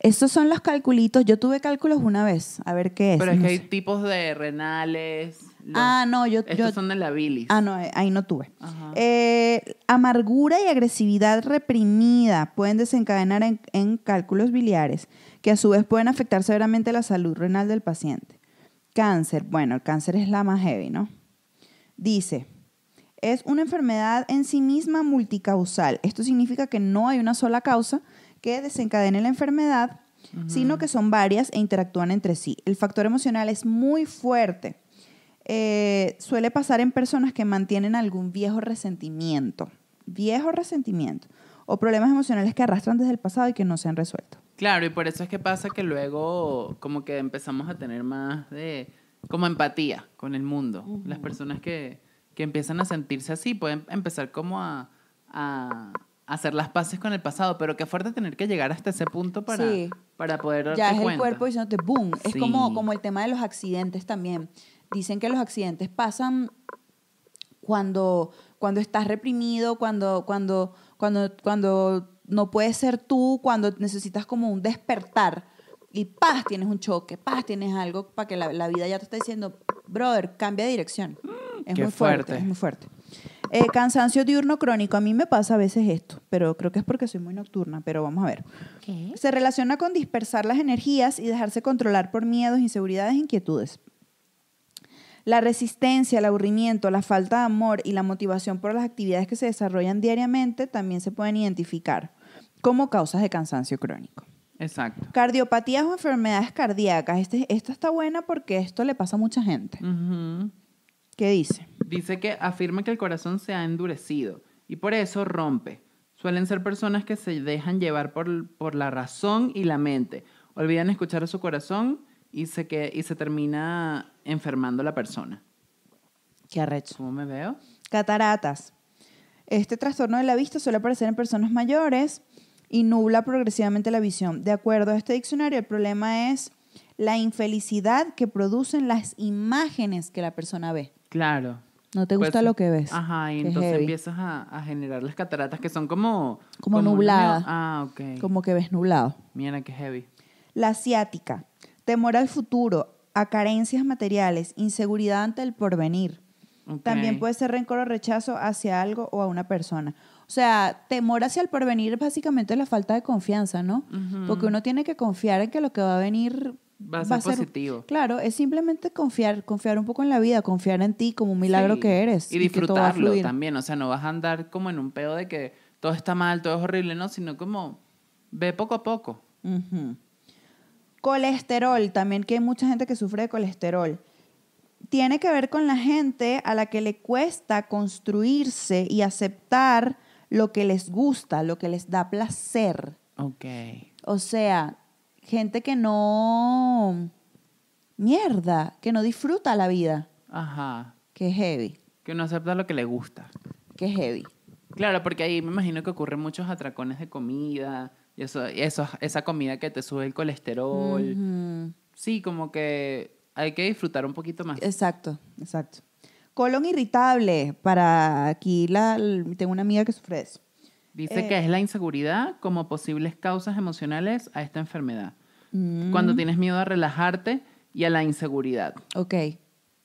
Estos son los calculitos. Yo tuve cálculos una vez. A ver qué es. Pero es no que hay tipos de renales. Los- Ah, no, yo, Estos yo son de la bilis. Ah, no, eh, ahí no tuve. Ajá. Eh, amargura y agresividad reprimida pueden desencadenar en, en cálculos biliares, que a su vez pueden afectar severamente la salud renal del paciente. Cáncer, bueno, el cáncer es la más heavy, ¿no? Dice, es una enfermedad en sí misma multicausal. Esto significa que no hay una sola causa que desencadene la enfermedad, sino que son varias e interactúan entre sí. El factor emocional es muy fuerte eh, suele pasar en personas que mantienen algún viejo resentimiento, viejo resentimiento, o problemas emocionales que arrastran desde el pasado y que no se han resuelto. Claro, y por eso es que pasa que luego como que empezamos a tener más de como empatía con el mundo. Las personas que, que empiezan a sentirse así pueden empezar como a, a hacer las paces con el pasado, pero qué fuerte tener que llegar hasta ese punto para, Sí. para poder darte Ya es el cuenta. cuerpo diciéndote boom. Es Sí. como, como el tema de los accidentes también. Dicen que los accidentes pasan cuando, cuando estás reprimido, cuando, cuando, cuando, cuando no puedes ser tú, cuando necesitas como un despertar. Y paz, tienes un choque, paz, tienes algo para que la, la vida ya te está diciendo, brother, cambia de dirección. Es Qué muy fuerte, fuerte. es muy fuerte. Eh, cansancio diurno crónico. A mí me pasa a veces esto, pero creo que es porque soy muy nocturna, pero vamos a ver. ¿Qué? Se relaciona con dispersar las energías y dejarse controlar por miedos, inseguridades e inquietudes. La resistencia, el aburrimiento, la falta de amor y la motivación por las actividades que se desarrollan diariamente también se pueden identificar como causas de cansancio crónico. Exacto. Cardiopatías o enfermedades cardíacas. Este, esta está buena porque esto le pasa a mucha gente. ¿Qué dice? Dice que afirma que el corazón se ha endurecido y por eso rompe. Suelen ser personas que se dejan llevar por, por la razón y la mente. Olvidan escuchar a su corazón y se, que, y se termina enfermando la persona. ¿Qué arrecho? ¿Cómo me veo? Cataratas. Este trastorno de la vista suele aparecer en personas mayores y nubla progresivamente la visión. De acuerdo a este diccionario, el problema es la infelicidad que producen las imágenes que la persona ve. Claro. ¿No te gusta Pues, lo que ves? Ajá, y entonces heavy. empiezas a, a generar las cataratas que son como... Como nubladas. Ah, ok. Como que ves nublado. Mira qué heavy. La asiática. Temor al futuro, a carencias materiales, inseguridad ante el porvenir. También puede ser rencor o rechazo hacia algo o a una persona. O sea, temor hacia el porvenir es básicamente la falta de confianza, ¿no? Porque uno tiene que confiar en que lo que va a venir Va a ser positivo. Claro, es simplemente confiar, confiar un poco en la vida, confiar en ti como un milagro Sí. que eres. Y va disfrutarlo también. O sea, no vas a andar como en un pedo de que todo está mal, todo es horrible, no, sino como ve poco a poco. Ujú. Colesterol, también que hay mucha gente que sufre de colesterol. Tiene que ver con la gente a la que le cuesta construirse y aceptar lo que les gusta, lo que les da placer. Ok. O sea, gente que no... Mierda, que no disfruta la vida. Ajá. Que heavy, Que uno acepta lo que le gusta. que heavy. Claro, porque ahí me imagino que ocurren muchos atracones de comida, y eso, y eso, esa comida que te sube el colesterol. Sí, como que hay que disfrutar un poquito más. Exacto, exacto. Colon irritable, para aquí la, tengo una amiga que sufre eso. Dice Eh. que es la inseguridad como posibles causas emocionales a esta enfermedad. Mm, Cuando tienes miedo a relajarte y a la inseguridad. Ok,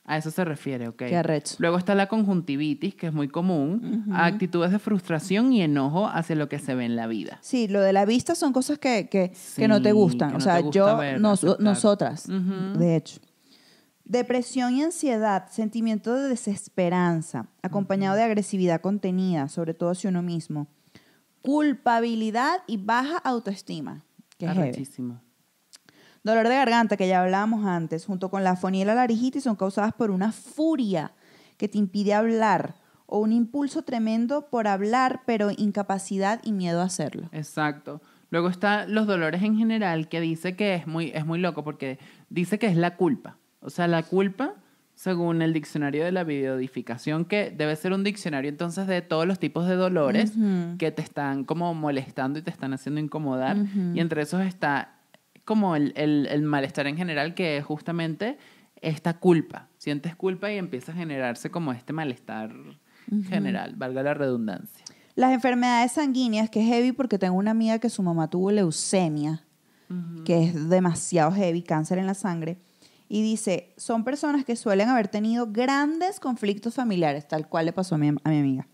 A eso se refiere, ¿ok? Qué arrecho. Luego está la conjuntivitis, que es muy común, a actitudes de frustración y enojo hacia lo que se ve en la vida. sí, lo de la vista son cosas que, que, Sí, que no te gustan. o sea, gusta yo, ver, nos- nosotras, de hecho. Depresión y ansiedad, sentimiento de desesperanza, acompañado de agresividad contenida, sobre todo hacia uno mismo. Culpabilidad y baja autoestima. Que heavy. Dolor de garganta, que ya hablábamos antes, junto con la afonía y la laringitis, son causadas por una furia que te impide hablar o un impulso tremendo por hablar, pero incapacidad y miedo a hacerlo. Exacto. Luego está los dolores en general, que dice que es muy, es muy loco porque dice que es la culpa. O sea, la culpa según el diccionario de la biododificación, que debe ser un diccionario entonces de todos los tipos de dolores que te están como molestando y te están haciendo incomodar. Y entre esos está como el, el- el malestar en general, que es justamente esta culpa. Sientes culpa y empieza a generarse como este malestar general, valga la redundancia. Las enfermedades sanguíneas, que es heavy porque tengo una amiga que su mamá tuvo leucemia, que es demasiado heavy, cáncer en la sangre. Y dice, son personas que suelen haber tenido grandes conflictos familiares, tal cual le pasó a mi, a mi amiga,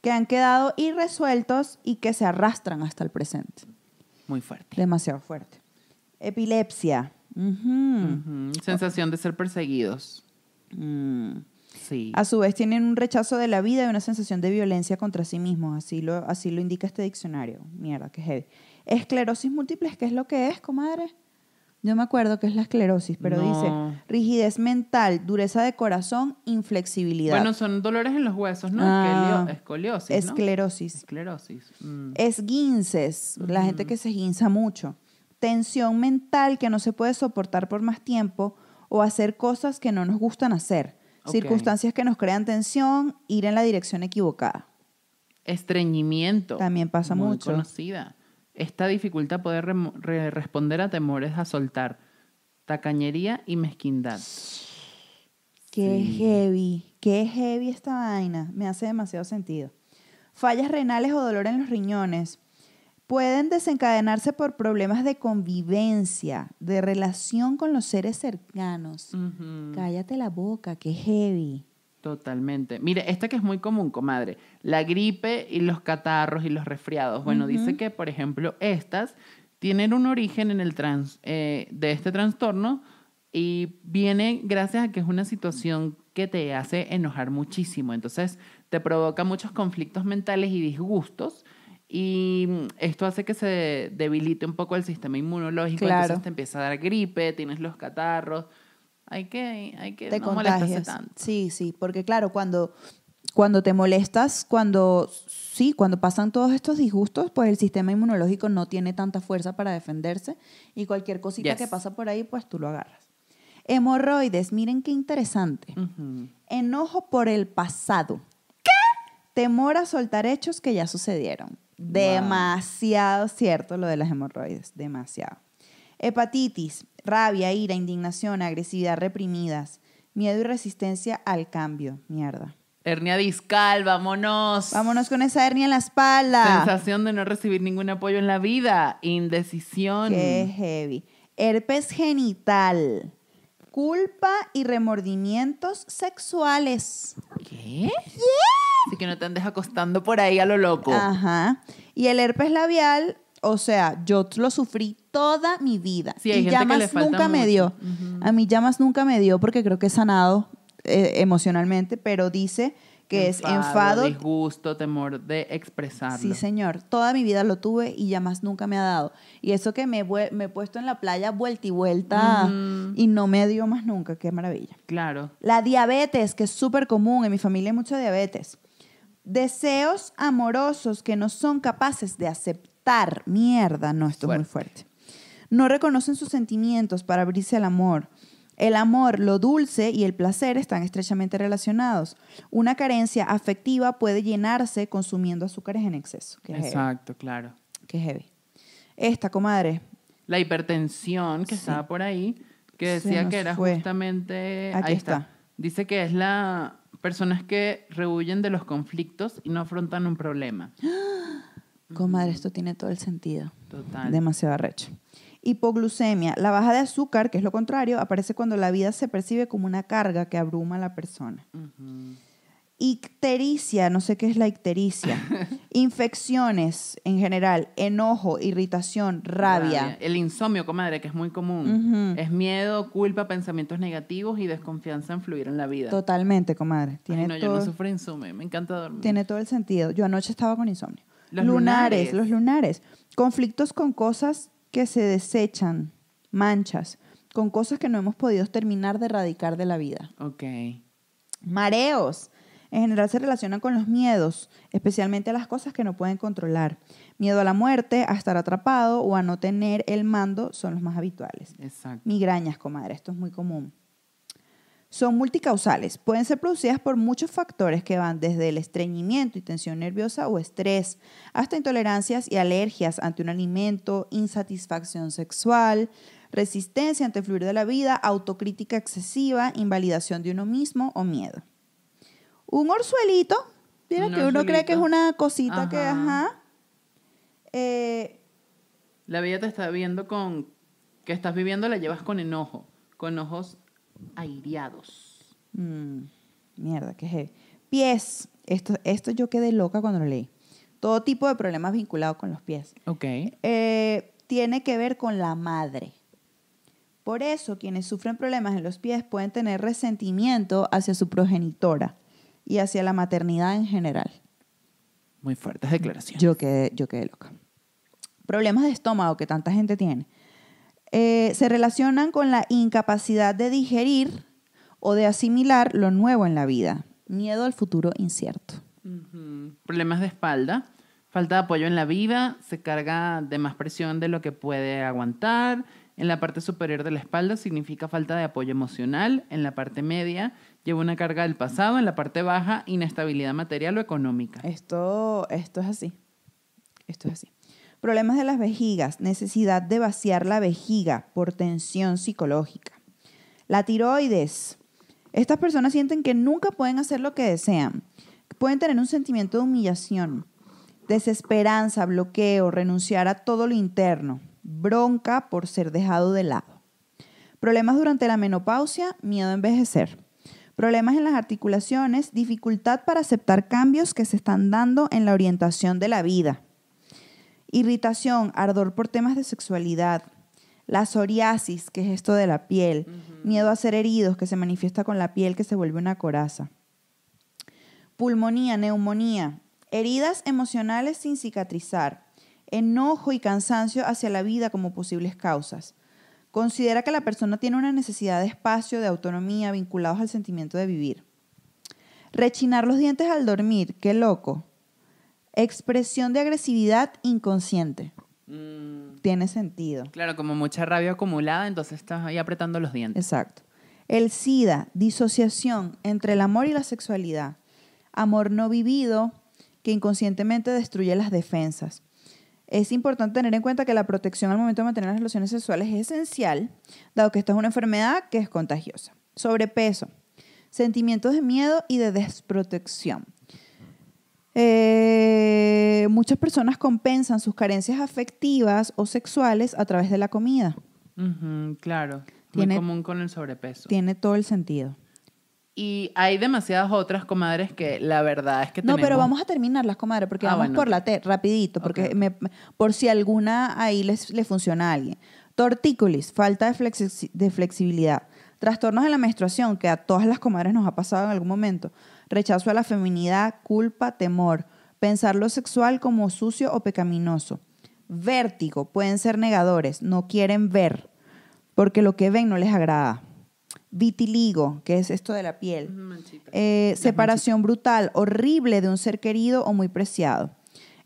que han quedado irresueltos y que se arrastran hasta el presente. Muy fuerte. Demasiado fuerte. Epilepsia. Sensación de ser perseguidos. Mm. Sí. A su vez tienen un rechazo de la vida y una sensación de violencia contra sí mismos, así lo, así lo indica este diccionario. Mierda, qué heavy. Esclerosis múltiple, ¿qué es lo que es, comadre? Yo me acuerdo que es la esclerosis, pero No. dice rigidez mental, dureza de corazón, inflexibilidad. Bueno, son dolores en los huesos, ¿no? Ah. Escoliosis, ¿no? Esclerosis. Esclerosis. mm. Esguinces, la gente que se esguinza mucho. Tensión mental que no se puede soportar por más tiempo o hacer cosas que no nos gustan hacer. Circunstancias que nos crean tensión, ir en la dirección equivocada. Estreñimiento. También pasa muy mucho. conocida. Esta dificultad re- responder a temores a soltar. Tacañería y mezquindad. Qué Sí. heavy, qué heavy esta vaina. Me hace demasiado sentido. Fallas renales o dolor en los riñones pueden desencadenarse por problemas de convivencia, de relación con los seres cercanos. Cállate la boca, qué heavy. Totalmente. Mire, esta que es muy común, comadre. La gripe y los catarros y los resfriados. Bueno, dice que, por ejemplo, estas tienen un origen en el trans, eh, de este trastorno y viene gracias a que es una situación que te hace enojar muchísimo. Entonces, te provoca muchos conflictos mentales y disgustos. Y mm, esto hace que se debilite un poco el sistema inmunológico. Claro. Entonces te empieza a dar gripe, tienes los catarros. Hay que, hay que te no molestarse contagias. tanto. Sí, sí, porque claro, cuando, cuando te molestas, cuando sí, cuando pasan todos estos disgustos, pues el sistema inmunológico no tiene tanta fuerza para defenderse y cualquier cosita Yes. que pasa por ahí, pues tú lo agarras. Hemorroides, miren qué interesante. Enojo por el pasado. ¿Qué? Temor a soltar hechos que ya sucedieron. Demasiado cierto lo de las hemorroides, demasiado. Hepatitis, rabia, ira, indignación, agresividad reprimidas, miedo y resistencia al cambio. Mierda. Hernia discal, vámonos. Vámonos con esa hernia en la espalda. Sensación de no recibir ningún apoyo en la vida. Indecisión. Qué heavy. Herpes genital. Culpa y remordimientos sexuales. ¿Qué? Así que no te andes acostando por ahí a lo loco. Ajá. Y el herpes labial, o sea, yo lo sufrí toda mi vida. Sí, hay y gente ya que más le falta nunca me dio. A mí ya más nunca me dio porque creo que he sanado eh, emocionalmente, pero dice que es enfado. Disgusto, temor de expresarlo. Sí, señor. Toda mi vida lo tuve y ya más nunca me ha dado. Y eso que me, me he puesto en la playa vuelta y vuelta y no me dio más nunca. Qué maravilla. Claro. La diabetes, que es súper común, en mi familia hay mucha diabetes. Deseos amorosos que no son capaces de aceptar. Mierda, no, esto es muy fuerte. No reconocen sus sentimientos para abrirse al amor. El amor, lo dulce y el placer están estrechamente relacionados. Una carencia afectiva puede llenarse consumiendo azúcares en exceso. Heavy. Exacto, claro. Qué heavy. Esta, comadre. La hipertensión que estaba por ahí, que decía que era fue. justamente. Aquí ahí está. está. Dice que es la personas que rehuyen de los conflictos y no afrontan un problema. [gasps] Comadre, esto tiene todo el sentido. Total. Demasiado arrecho. Hipoglucemia. La baja de azúcar, que es lo contrario, aparece cuando la vida se percibe como una carga que abruma a la persona. Ictericia, no sé qué es la ictericia. [laughs] Infecciones en general, enojo, irritación, rabia. El insomnio, comadre, que es muy común. Es miedo, culpa, pensamientos negativos y desconfianza en fluir en la vida. Totalmente, comadre. Ay, Tiene, no, yo todo, no sufro insomnio, me encanta dormir. tiene todo el sentido. Yo anoche estaba con insomnio. Los lunares, lunares. los lunares. Conflictos con cosas que se desechan, manchas, con cosas que no hemos podido terminar de erradicar de la vida. Ok. Mareos. En general se relacionan con los miedos, especialmente a las cosas que no pueden controlar. Miedo a la muerte, a estar atrapado o a no tener el mando son los más habituales. Exacto. Migrañas, comadre, esto es muy común. Son multicausales, pueden ser producidas por muchos factores que van desde el estreñimiento y tensión nerviosa o estrés, hasta intolerancias y alergias ante un alimento, insatisfacción sexual, resistencia ante el fluir de la vida, autocrítica excesiva, invalidación de uno mismo o miedo. Un orzuelito, mira Un que uno cree que es una cosita que, ajá. Eh, La vida te está viendo con... Que estás viviendo la llevas con enojo, con ojos aireados. Mm, mierda, qué heavy. Pies. Esto, esto yo quedé loca cuando lo leí. Todo tipo de problemas vinculados con los pies. Ok. Eh, tiene que ver con la madre. Por eso, quienes sufren problemas en los pies pueden tener resentimiento hacia su progenitora y hacia la maternidad en general. Muy fuertes declaraciones. Yo quedé, yo quedé loca. Problemas de estómago que tanta gente tiene. Eh, se relacionan con la incapacidad de digerir o de asimilar lo nuevo en la vida. Miedo al futuro incierto. Problemas de espalda, falta de apoyo en la vida, se carga de más presión de lo que puede aguantar. En la parte superior de la espalda significa falta de apoyo emocional. En la parte media lleva una carga del pasado. En la parte baja, inestabilidad material o económica. Esto, esto es así. Esto es así. Problemas de las vejigas, necesidad de vaciar la vejiga por tensión psicológica. La tiroides. Estas personas sienten que nunca pueden hacer lo que desean. Pueden tener un sentimiento de humillación, desesperanza, bloqueo, renunciar a todo lo interno, bronca por ser dejado de lado. Problemas durante la menopausia, miedo a envejecer. Problemas en las articulaciones, dificultad para aceptar cambios que se están dando en la orientación de la vida. Irritación, ardor por temas de sexualidad. La psoriasis, que es esto de la piel. Miedo a ser heridos, que se manifiesta con la piel que se vuelve una coraza. Pulmonía, neumonía. Heridas emocionales sin cicatrizar. Enojo y cansancio hacia la vida como posibles causas. Considera que la persona tiene una necesidad de espacio, de autonomía, vinculados al sentimiento de vivir. Rechinar los dientes al dormir, qué loco. Expresión de agresividad inconsciente. Mm, Tiene sentido. claro, como mucha rabia acumulada, entonces estás ahí apretando los dientes. Exacto. El SIDA, disociación entre el amor y la sexualidad. Amor no vivido que inconscientemente destruye las defensas. Es importante tener en cuenta que la protección al momento de mantener las relaciones sexuales es esencial, dado que esta es una enfermedad que es contagiosa. Sobrepeso, sentimientos de miedo y de desprotección. Eh, muchas personas compensan sus carencias afectivas o sexuales a través de la comida. Claro, Tiene- muy común con el sobrepeso. Tiene todo el sentido. Y hay demasiadas otras comadres que la verdad es que No, pero tenemos- vamos a terminarlas, comadre, porque Ah, vamos bueno, por la T, rapidito, porque me- por si alguna ahí les, le funciona a alguien. Tortícolis, falta de, flexi- de flexibilidad. Trastornos de la menstruación, que a todas las comadres nos ha pasado en algún momento. Rechazo a la feminidad, culpa, temor. Pensar lo sexual como sucio o pecaminoso. Vértigo, pueden ser negadores, no quieren ver, porque lo que ven no les agrada. Vitiligo, que es esto de la piel. Eh, separación brutal, horrible de un ser querido o muy preciado.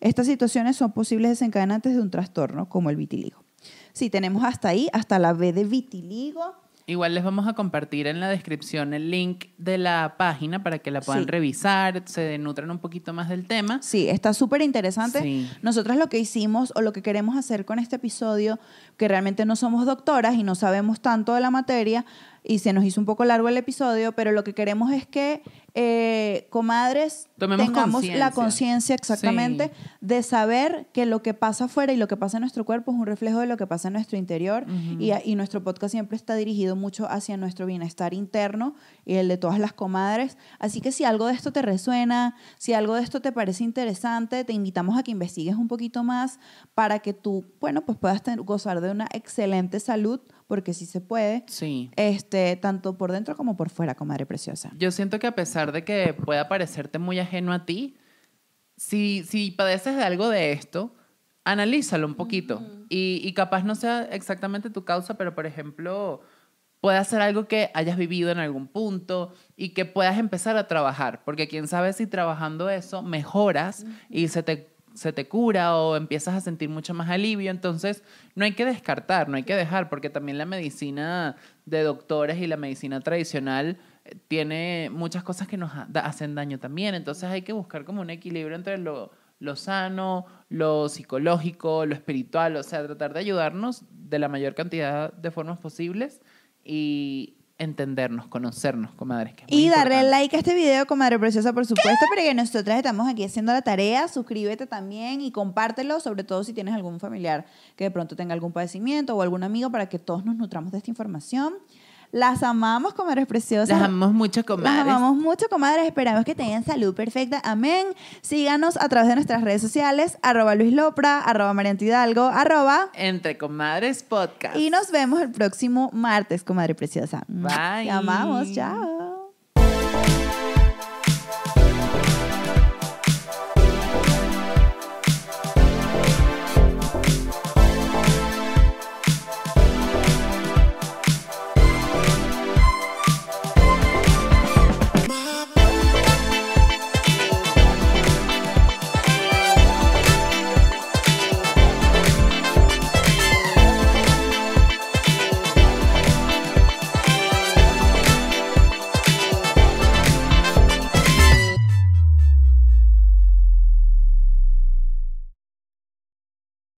Estas situaciones son posibles desencadenantes de un trastorno como el vitiligo. Sí, tenemos hasta ahí, hasta la B de vitiligo. Igual les vamos a compartir en la descripción el link de la página para que la puedan Sí. revisar, se nutran un poquito más del tema. Sí, está súper interesante. Sí. Nosotras lo que hicimos o lo que queremos hacer con este episodio, que realmente no somos doctoras y no sabemos tanto de la materia, y se nos hizo un poco largo el episodio, pero lo que queremos es que, eh, comadres, Tomemos tengamos la conciencia exactamente Sí. de saber que lo que pasa afuera y lo que pasa en nuestro cuerpo es un reflejo de lo que pasa en nuestro interior y, y nuestro podcast siempre está dirigido mucho hacia nuestro bienestar interno y el de todas las comadres. Así que si algo de esto te resuena, si algo de esto te parece interesante, te invitamos a que investigues un poquito más para que tú, bueno, pues puedas gozar de una excelente salud, porque sí se puede, Sí. este, tanto por dentro como por fuera, comadre preciosa. Yo siento que a pesar de que pueda parecerte muy ajeno a ti, si, si padeces de algo de esto, analízalo un poquito. y, y capaz no sea exactamente tu causa, pero por ejemplo, puede ser algo que hayas vivido en algún punto y que puedas empezar a trabajar. Porque quién sabe si trabajando eso mejoras y se te, se te cura o empiezas a sentir mucho más alivio. Entonces, no hay que descartar, no hay que dejar, porque también la medicina de doctores y la medicina tradicional tiene muchas cosas que nos hacen daño también. Entonces hay que buscar como un equilibrio entre lo, lo sano, lo psicológico, lo espiritual, o sea, tratar de ayudarnos de la mayor cantidad de formas posibles y entendernos, conocernos, comadres. que es muy Y darle importante. like a este video, comadre preciosa, por supuesto, porque nosotras estamos aquí haciendo la tarea. Suscríbete también y compártelo, sobre todo si tienes algún familiar que de pronto tenga algún padecimiento o algún amigo para que todos nos nutramos de esta información. Las amamos, comadres preciosas. Las amamos mucho, Las comadres. amamos mucho, comadres. Esperamos que tengan salud perfecta. Amén. Síganos a través de nuestras redes sociales, arroba Luis Lopra, arroba Marianto Hidalgo, arroba. Entre Comadres Podcast. Y nos vemos el próximo martes, comadre preciosa. Bye. Te amamos. Chao.